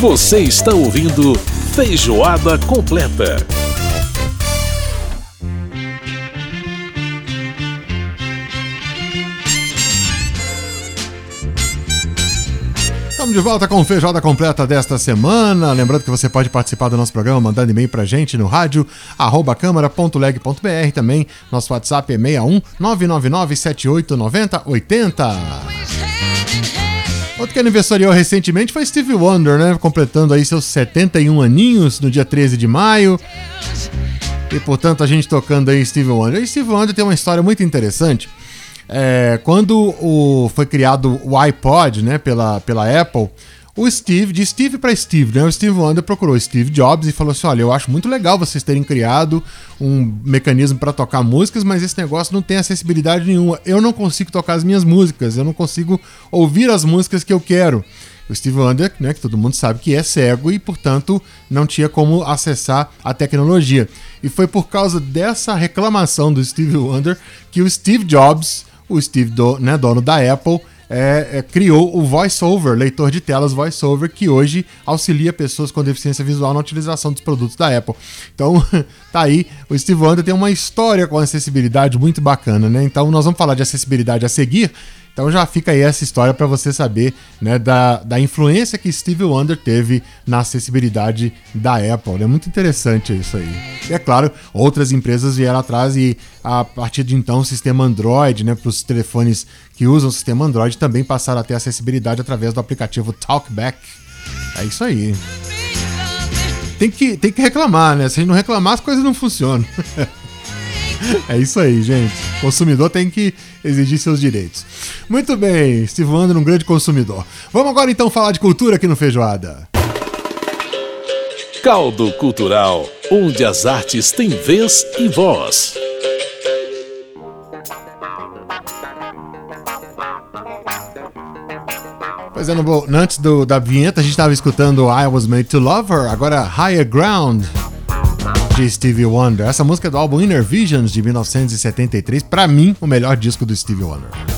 Você está ouvindo Feijoada Completa. Estamos de volta com Feijoada Completa desta semana. Lembrando que você pode participar do nosso programa mandando e-mail pra gente no rádio arroba câmara.leg.br também. Nosso WhatsApp é 61 999 78 90 80. Outro que aniversariou recentemente foi Steve Wonder, né? Completando aí seus 71 aninhos no dia 13 de maio. E portanto a gente tocando aí Steve Wonder. E Steve Wonder tem uma história muito interessante. É, quando o, foi criado o iPod, né, pela, pela Apple, o Steve, de Steve para Steve, né? O Steve Wonder procurou Steve Jobs e falou assim: olha, eu acho muito legal vocês terem criado um mecanismo para tocar músicas, mas esse negócio não tem acessibilidade nenhuma. Eu não consigo tocar as minhas músicas, eu não consigo ouvir as músicas que eu quero. O Steve Wonder, né, que todo mundo sabe que é cego e, portanto, não tinha como acessar a tecnologia. E foi por causa dessa reclamação do Steve Wonder que o Steve Jobs, o Steve, do, né, dono da Apple, é, é, criou o VoiceOver, leitor de telas VoiceOver, que hoje auxilia pessoas com deficiência visual na utilização dos produtos da Apple. Então, tá aí, o Steve Wonder tem uma história com acessibilidade muito bacana, né? Então, nós vamos falar de acessibilidade a seguir. Então já fica aí essa história para você saber né, da, da influência que Steve Wonder teve na acessibilidade da Apple. É muito interessante isso aí. E é claro, outras empresas vieram atrás e a partir de então o sistema Android, né, para os telefones que usam o sistema Android, também passaram a ter acessibilidade através do aplicativo Talkback. É isso aí. Tem que, tem que reclamar, né? Se a gente não reclamar, as coisas não funcionam. É isso aí, gente. O consumidor tem que exigir seus direitos. Muito bem, Steve Wonder, um grande consumidor. Vamos agora então falar de cultura aqui no Feijoada. Caldo Cultural, onde as artes têm vez e voz. Pois é, no, antes do, da vinheta a gente estava escutando I Was Made to Love Her, agora Higher Ground de Stevie Wonder. Essa música é do álbum Inner Visions de 1973, para mim, o melhor disco do Stevie Wonder.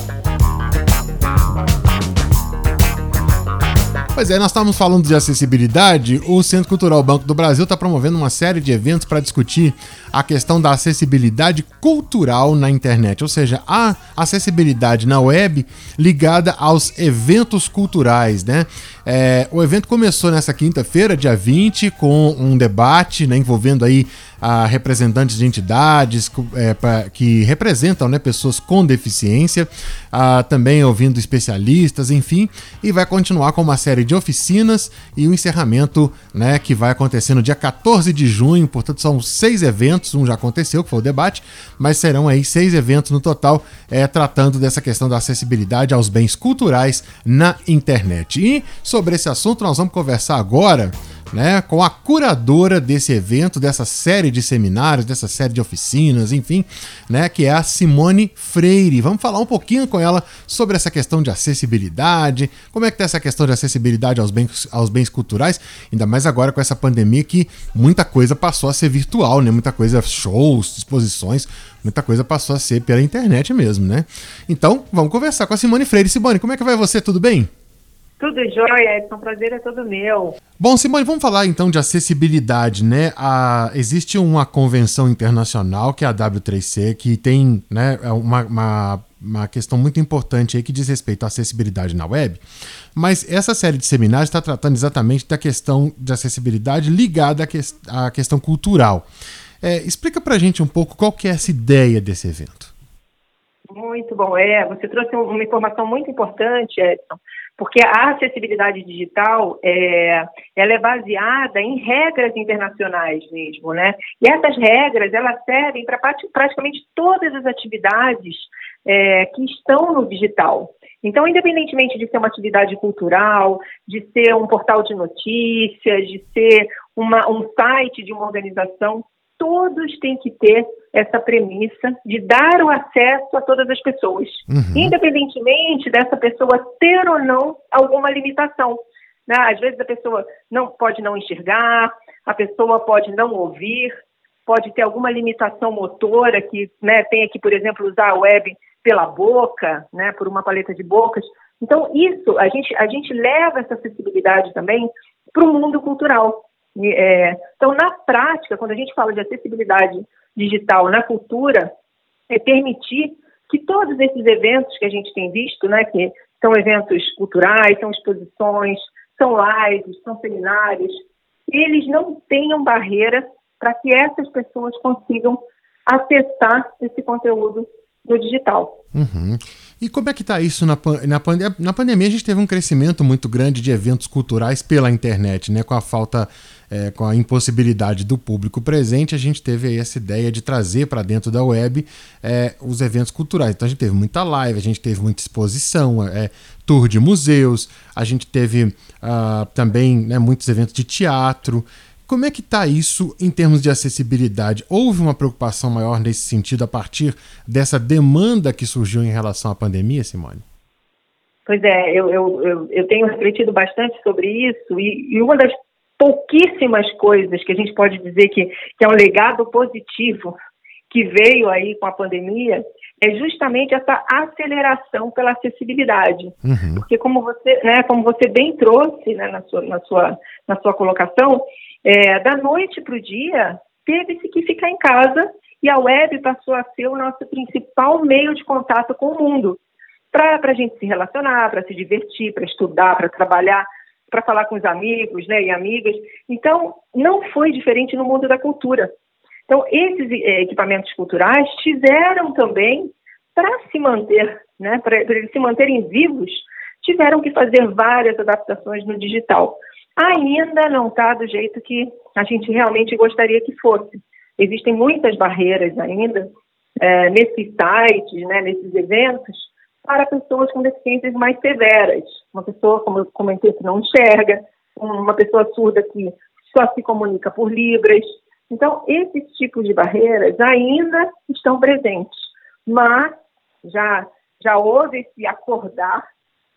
Pois é, nós estávamos falando de acessibilidade. O Centro Cultural Banco do Brasil está promovendo uma série de eventos para discutir a questão da acessibilidade cultural na internet, ou seja, a acessibilidade na web ligada aos eventos culturais, né? É, o evento começou nessa quinta-feira, dia 20, com um debate né, envolvendo aí a representantes de entidades é, pra, que representam né, pessoas com deficiência, a, também ouvindo especialistas, enfim, e vai continuar com uma série de oficinas e o um encerramento né, que vai acontecer no dia 14 de junho, portanto são seis eventos, um já aconteceu, que foi o debate, mas serão aí seis eventos no total, é, tratando dessa questão da acessibilidade aos bens culturais na internet. E sobre esse assunto nós vamos conversar agora né, com a curadora desse evento, dessa série de seminários, dessa série de oficinas, enfim, né, que é a Simone Freire. Vamos falar um pouquinho com ela sobre essa questão de acessibilidade, como é que tá essa questão de acessibilidade aos bens, aos bens culturais, ainda mais agora com essa pandemia que muita coisa passou a ser virtual, né, muita coisa, shows, exposições, muita coisa passou a ser pela internet mesmo, né? Então, vamos conversar com a Simone Freire. Simone, como é que vai você? Tudo bem? Tudo jóia, Edson. Prazer é todo meu. Bom, Simone, vamos falar então de acessibilidade, né? A, existe uma convenção internacional, que é a W3C, que tem né, é uma, uma, uma questão muito importante aí que diz respeito à acessibilidade na web. Mas essa série de seminários está tratando exatamente da questão de acessibilidade ligada à, que, à questão cultural. É, explica pra gente um pouco qual que é essa ideia desse evento. Muito bom. É, você trouxe uma informação muito importante, Edson porque a acessibilidade digital é, ela é baseada em regras internacionais mesmo, né? E essas regras elas servem para praticamente todas as atividades é, que estão no digital. Então, independentemente de ser uma atividade cultural, de ser um portal de notícias, de ser uma, um site de uma organização, todos têm que ter essa premissa de dar o acesso a todas as pessoas, uhum. independentemente dessa pessoa ter ou não alguma limitação. Né? Às vezes a pessoa não pode não enxergar, a pessoa pode não ouvir, pode ter alguma limitação motora que né, tenha que, por exemplo, usar a web pela boca, né, por uma paleta de bocas. Então, isso, a gente, a gente leva essa acessibilidade também para o mundo cultural. É, então, na prática, quando a gente fala de acessibilidade digital na cultura, é permitir que todos esses eventos que a gente tem visto, né, que são eventos culturais, são exposições, são lives, são seminários, eles não tenham barreira para que essas pessoas consigam acessar esse conteúdo no digital. Uhum. E como é que está isso na, na, pandemia? Na pandemia a gente teve um crescimento muito grande de eventos culturais pela internet, né? Com a falta, é, com a impossibilidade do público presente, a gente teve aí essa ideia de trazer para dentro da web é, os eventos culturais. Então a gente teve muita live, a gente teve muita exposição, é, tour de museus, a gente teve uh, também né, muitos eventos de teatro. Como é que está isso em termos de acessibilidade? Houve uma preocupação maior nesse sentido a partir dessa demanda que surgiu em relação à pandemia, Simone? Pois é, eu, eu, eu, eu tenho refletido bastante sobre isso e, e, uma das pouquíssimas coisas que a gente pode dizer que, que é um legado positivo que veio aí com a pandemia é justamente essa aceleração pela acessibilidade. Uhum. Porque como você, né, como você bem trouxe né, na, sua, na, sua, na sua colocação, é, da noite para o dia, teve-se que ficar em casa e a web passou a ser o nosso principal meio de contato com o mundo. Para a gente se relacionar, para se divertir, para estudar, para trabalhar, para falar com os amigos né, e amigas. Então, não foi diferente no mundo da cultura. Então, esses é, equipamentos culturais tiveram também, para se manter, né, para eles se manterem vivos, tiveram que fazer várias adaptações no digital ainda não está do jeito que a gente realmente gostaria que fosse. Existem muitas barreiras ainda é, nesses sites, né, nesses eventos, para pessoas com deficiências mais severas. Uma pessoa, como eu comentei, que não enxerga, uma pessoa surda que só se comunica por libras. Então, esses tipos de barreiras ainda estão presentes, mas já, já houve esse acordar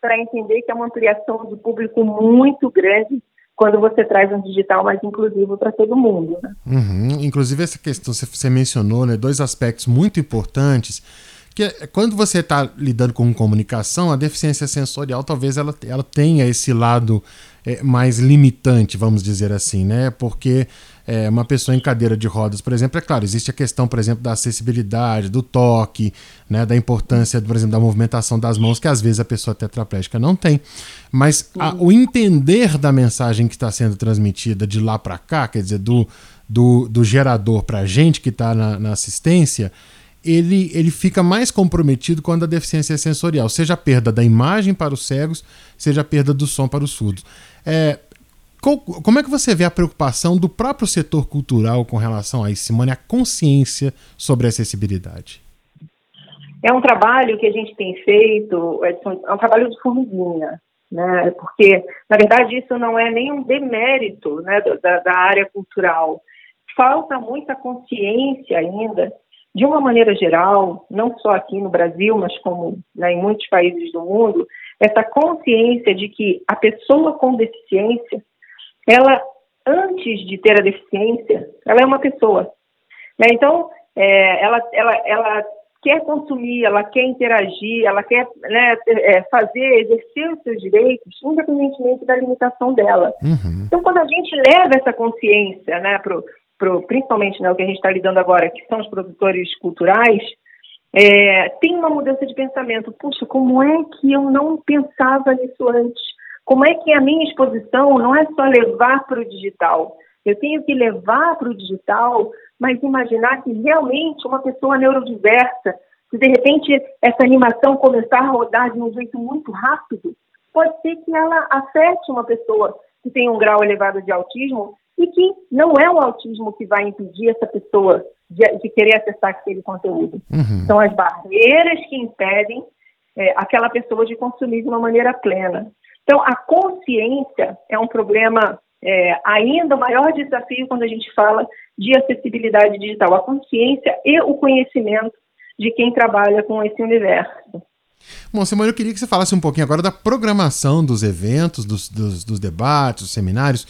para entender que é uma ampliação de público muito grande quando você traz um digital mais inclusivo para todo mundo. Né? Uhum. Inclusive, essa questão você mencionou, né, dois aspectos muito importantes que é, quando você está lidando com comunicação, a deficiência sensorial talvez ela, ela tenha esse lado é, mais limitante, vamos dizer assim, né? Porque é, uma pessoa em cadeira de rodas, por exemplo, é claro, existe a questão, por exemplo, da acessibilidade, do toque, né, da importância, por exemplo, da movimentação das mãos, que às vezes a pessoa tetraplégica não tem. Mas a, o entender da mensagem que está sendo transmitida de lá para cá, quer dizer, do, do, do gerador para a gente que está na, na assistência, ele, ele fica mais comprometido quando a deficiência é sensorial, seja a perda da imagem para os cegos, seja a perda do som para os surdos. É, como é que você vê a preocupação do próprio setor cultural com relação a isso, Simone, a consciência sobre a acessibilidade? É um trabalho que a gente tem feito, é um trabalho de formiguinha, né? Porque, na verdade, isso não é nenhum demérito né, da, da área cultural. Falta muita consciência ainda de uma maneira geral, não só aqui no Brasil, mas como né, em muitos países do mundo, essa consciência de que a pessoa com deficiência, ela, antes de ter a deficiência, ela é uma pessoa. Né? Então, é, ela, ela, ela quer consumir, ela quer interagir, ela quer né, é, fazer, exercer os seus direitos, independentemente da limitação dela. Uhum. Então, quando a gente leva essa consciência né, para pro, principalmente né, o que a gente está lidando agora, que são os produtores culturais, é, tem uma mudança de pensamento. Puxa, como é que eu não pensava nisso antes? Como é que a minha exposição não é só levar para o digital? Eu tenho que levar para o digital, mas imaginar que realmente uma pessoa neurodiversa, se de repente essa animação começar a rodar de um jeito muito rápido, pode ser que ela afete uma pessoa que tem um grau elevado de autismo e que não é o autismo que vai impedir essa pessoa de, de querer acessar aquele conteúdo. Uhum. São as barreiras que impedem é, aquela pessoa de consumir de uma maneira plena. Então, a consciência é um problema é, ainda o maior desafio quando a gente fala de acessibilidade digital. A consciência e o conhecimento de quem trabalha com esse universo. Bom, Simone, eu queria que você falasse um pouquinho agora da programação dos eventos, dos, dos, dos debates, dos seminários.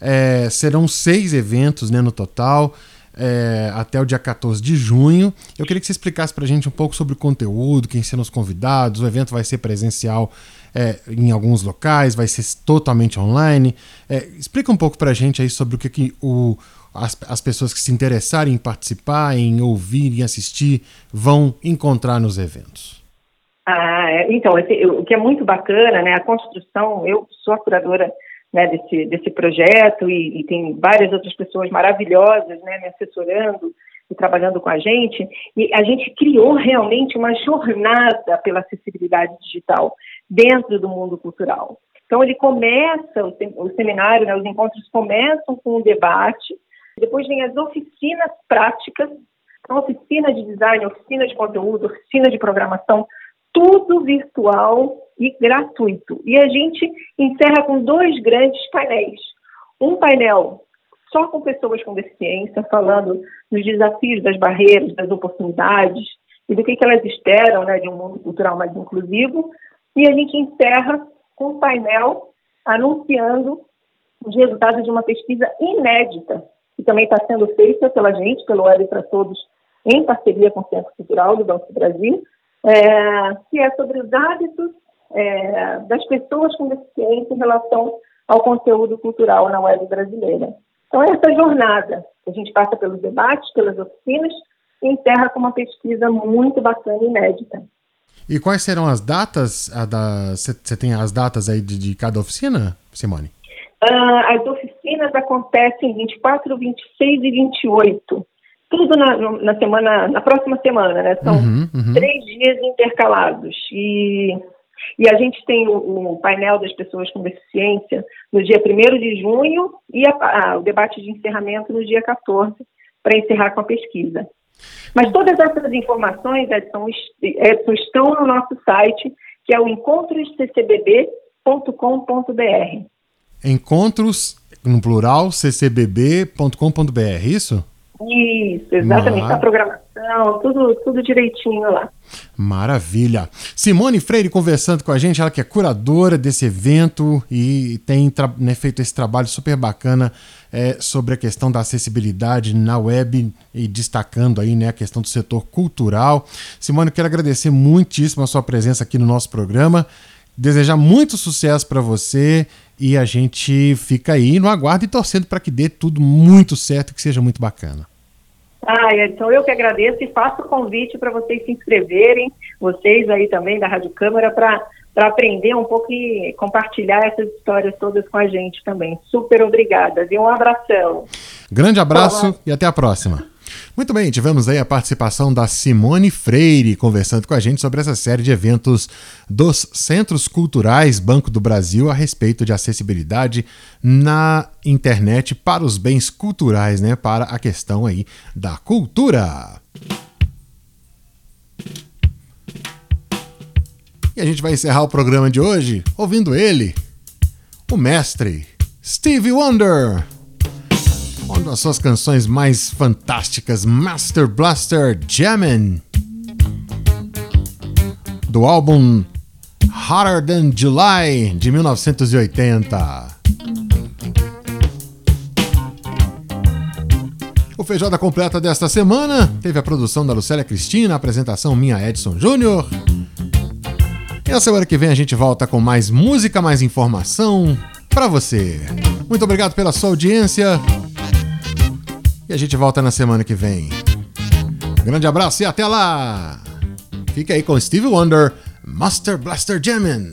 É, serão seis eventos né, no total. é, até o dia 14 de junho. Eu queria que você explicasse para a gente um pouco sobre o conteúdo, quem serão os convidados. O evento vai ser presencial é, em alguns locais, vai ser totalmente online. É, explica um pouco para a gente aí sobre o que, que o, as, as pessoas que se interessarem em participar, em ouvir, em assistir, vão encontrar nos eventos. Ah, é, então, esse, o que é muito bacana, né, a construção, eu sou a curadora né, desse, desse projeto e, e, tem várias outras pessoas maravilhosas né, me assessorando e trabalhando com a gente, e a gente criou realmente uma jornada pela acessibilidade digital dentro do mundo cultural. Então, ele começa, o, seminário, né, os encontros começam com um debate, depois vem as oficinas práticas, então, oficina de design, oficina de conteúdo, oficina de programação, tudo virtual e gratuito. E a gente encerra com dois grandes painéis. Um painel só com pessoas com deficiência, falando dos desafios, das barreiras, das oportunidades e do que, que elas esperam né, de um mundo cultural mais inclusivo. E a gente encerra com um painel anunciando os resultados de uma pesquisa inédita, que também está sendo feita pela gente, pelo Web para Todos, em parceria com o Centro Cultural do Banco do Brasil, é, que é sobre os hábitos é, das pessoas com deficiência em relação ao conteúdo cultural na web brasileira. Então, essa jornada, a gente passa pelos debates, pelas oficinas, e encerra com uma pesquisa muito bacana e inédita. E quais serão as datas? Você tem as datas aí de, de cada oficina, Simone? Uh, as oficinas acontecem 24, 26 e 28 tudo na, na semana, na próxima semana, né? São uhum, uhum. três dias intercalados. E, e a gente tem o, o, painel das pessoas com deficiência no dia 1 de junho e a, a, o debate de encerramento no dia 14, para encerrar com a pesquisa. Mas todas essas informações, Edson, Edson, estão no nosso site, que é o encontrosccbb.com.br. Encontros, no plural, ccbb.com.br, isso? Isso, exatamente. Mar... A programação, tudo, tudo direitinho lá. Maravilha. Simone Freire conversando com a gente, ela que é curadora desse evento e tem né, feito esse trabalho super bacana é, sobre a questão da acessibilidade na web e destacando aí né, a questão do setor cultural. Simone, quero agradecer muitíssimo a sua presença aqui no nosso programa. Desejar muito sucesso para você e a gente fica aí no aguardo e torcendo para que dê tudo muito certo e que seja muito bacana. Ah, então eu que agradeço e faço o convite para vocês se inscreverem, vocês aí também da Rádio Câmara, para aprender um pouco e compartilhar essas histórias todas com a gente também. Super obrigada, e um abração. Grande abraço Olá. e até a próxima. Muito bem, tivemos aí a participação da Simone Freire conversando com a gente sobre essa série de eventos dos Centros Culturais Banco do Brasil a respeito de acessibilidade na internet para os bens culturais, né? Para a questão aí da cultura. E a gente vai encerrar o programa de hoje ouvindo ele, o mestre Stevie Wonder uma das suas canções mais fantásticas, Master Blaster Jammin', do álbum Hotter Than July de 1980. O Feijoada Completa desta semana teve a produção da Lucélia Cristina, a apresentação minha Edson Júnior. E na semana que vem a gente volta com mais música, mais informação para você. Muito obrigado pela sua audiência. E a gente volta na semana que vem. Grande abraço e até lá! Fica aí com Steve Wonder, Master Blaster Jammin'.